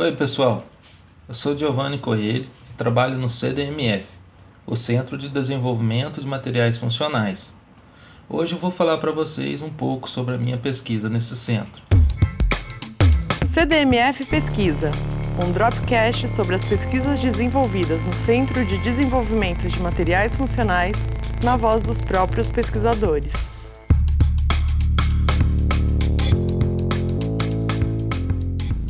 Oi, pessoal. Eu sou Giovanni Coelho e trabalho no CDMF, o Centro de Desenvolvimento de Materiais Funcionais. Hoje eu vou falar para vocês um pouco sobre a minha pesquisa nesse centro. CDMF Pesquisa, um dropcast sobre as pesquisas desenvolvidas no Centro de Desenvolvimento de Materiais Funcionais, na voz dos próprios pesquisadores.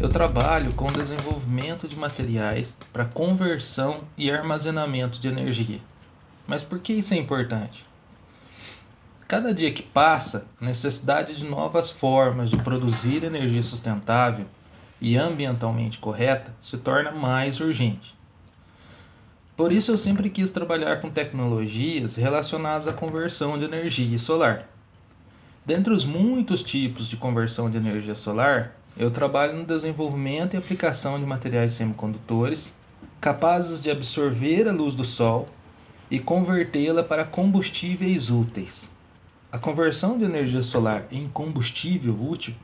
Eu trabalho com o desenvolvimento de materiais para conversão e armazenamento de energia. Mas por que isso é importante? Cada dia que passa, a necessidade de novas formas de produzir energia sustentável e ambientalmente correta se torna mais urgente. Por isso, eu sempre quis trabalhar com tecnologias relacionadas à conversão de energia solar. Dentre os muitos tipos de conversão de energia solar, eu trabalho no desenvolvimento e aplicação de materiais semicondutores capazes de absorver a luz do sol e convertê-la para combustíveis úteis. A conversão de energia solar em combustível útil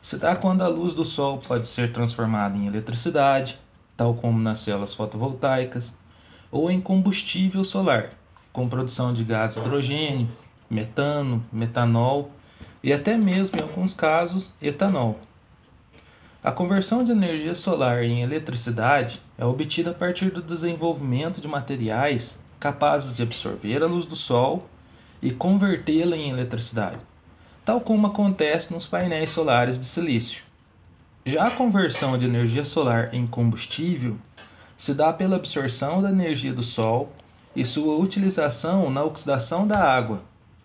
se dá quando a luz do sol pode ser transformada em eletricidade, tal como nas células fotovoltaicas, ou em combustível solar, com produção de gás hidrogênio, metano, metanol e até mesmo, em alguns casos, etanol. A conversão de energia solar em eletricidade é obtida a partir do desenvolvimento de materiais capazes de absorver a luz do sol e convertê-la em eletricidade, tal como acontece nos painéis solares de silício. Já a conversão de energia solar em combustível se dá pela absorção da energia do sol e sua utilização na oxidação da água,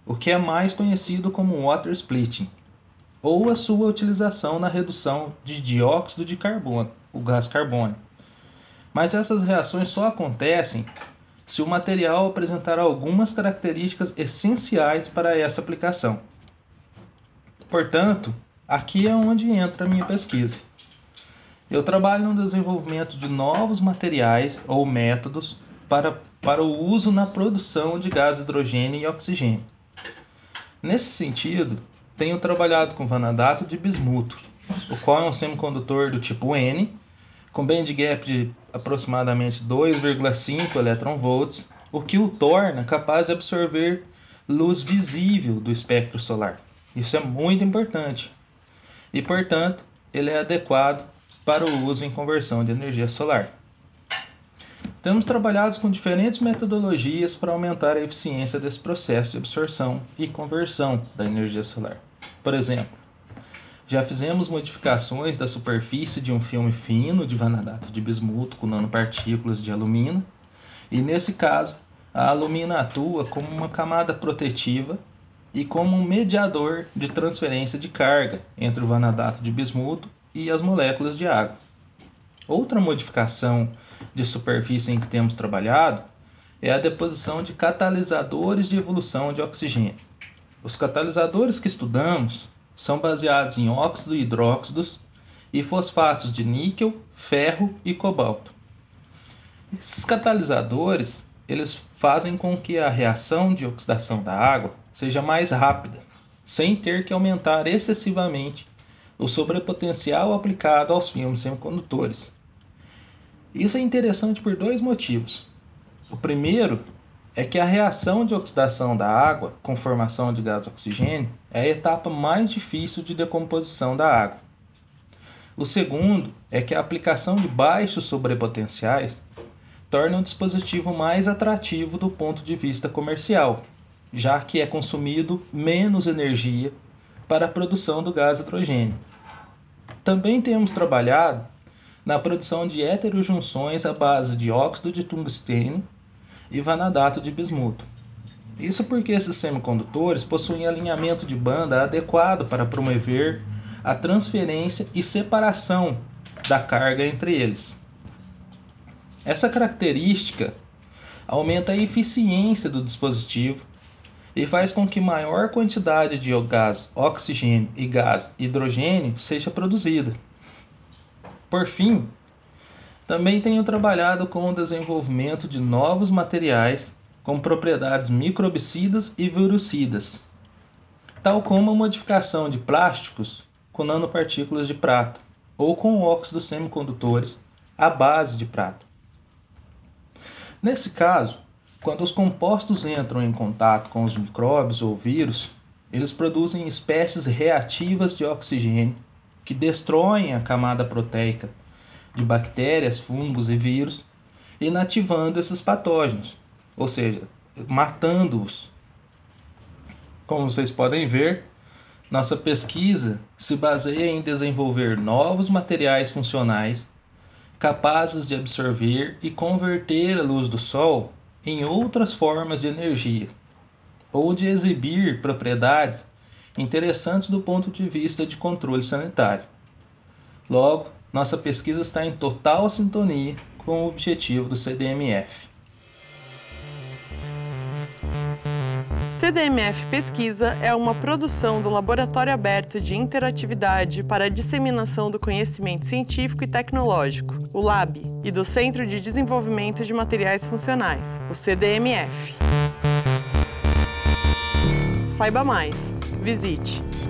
o que é mais conhecido como water splitting ou a sua utilização na redução de dióxido de carbono, o gás carbônico. Mas essas reações só acontecem se o material apresentar algumas características essenciais para essa aplicação. Portanto, aqui é onde entra a minha pesquisa. Eu trabalho no desenvolvimento de novos materiais ou métodos para, para o uso na produção de gás hidrogênio e oxigênio. Nesse sentido, tenho trabalhado com vanadato de bismuto, o qual é um semicondutor do tipo N, com band gap de aproximadamente 2,5 electronvolts, o que o torna capaz de absorver luz visível do espectro solar. Isso é muito importante. E, portanto, ele é adequado para o uso em conversão de energia solar. Temos trabalhado com diferentes metodologias para aumentar a eficiência desse processo de absorção e conversão da energia solar. Por exemplo, já fizemos modificações da superfície de um filme fino de vanadato de bismuto com nanopartículas de alumina, e nesse caso, a alumina atua como uma camada protetiva e como um mediador de transferência de carga entre o vanadato de bismuto e as moléculas de água. Outra modificação de superfície em que temos trabalhado é a deposição de catalisadores de evolução de oxigênio. Os catalisadores que estudamos são baseados em óxido e hidróxidos e fosfatos de níquel, ferro e cobalto. Esses catalisadores eles fazem com que a reação de oxidação da água seja mais rápida, sem ter que aumentar excessivamente o sobrepotencial aplicado aos filmes semicondutores. Isso é interessante por dois motivos. O primeiro é que a reação de oxidação da água com formação de gás oxigênio é a etapa mais difícil de decomposição da água. O segundo é que a aplicação de baixos sobrepotenciais torna o dispositivo mais atrativo do ponto de vista comercial, já que é consumido menos energia para a produção do gás hidrogênio. Também temos trabalhado na produção de heterojunções à base de óxido de tungstênio e vanadato de bismuto. Isso porque esses semicondutores possuem alinhamento de banda adequado para promover a transferência e separação da carga entre eles. Essa característica aumenta a eficiência do dispositivo e faz com que maior quantidade de gás oxigênio e gás hidrogênio seja produzida. Por fim, também tenho trabalhado com o desenvolvimento de novos materiais com propriedades microbicidas e virucidas, tal como a modificação de plásticos com nanopartículas de prata, ou com óxidos semicondutores à base de prata. Nesse caso, quando os compostos entram em contato com os micróbios ou vírus, eles produzem espécies reativas de oxigênio que destroem a camada proteica de bactérias, fungos e vírus, inativando esses patógenos, ou seja, matando-os. Como vocês podem ver, nossa pesquisa se baseia em desenvolver novos materiais funcionais capazes de absorver e converter a luz do Sol em outras formas de energia, ou de exibir propriedades interessantes do ponto de vista de controle sanitário. Logo, nossa pesquisa está em total sintonia com o objetivo do CDMF. CDMF Pesquisa é uma produção do Laboratório Aberto de Interatividade para a Disseminação do Conhecimento Científico e Tecnológico, o LAB, e do Centro de Desenvolvimento de Materiais Funcionais, o CDMF. Saiba mais. Visite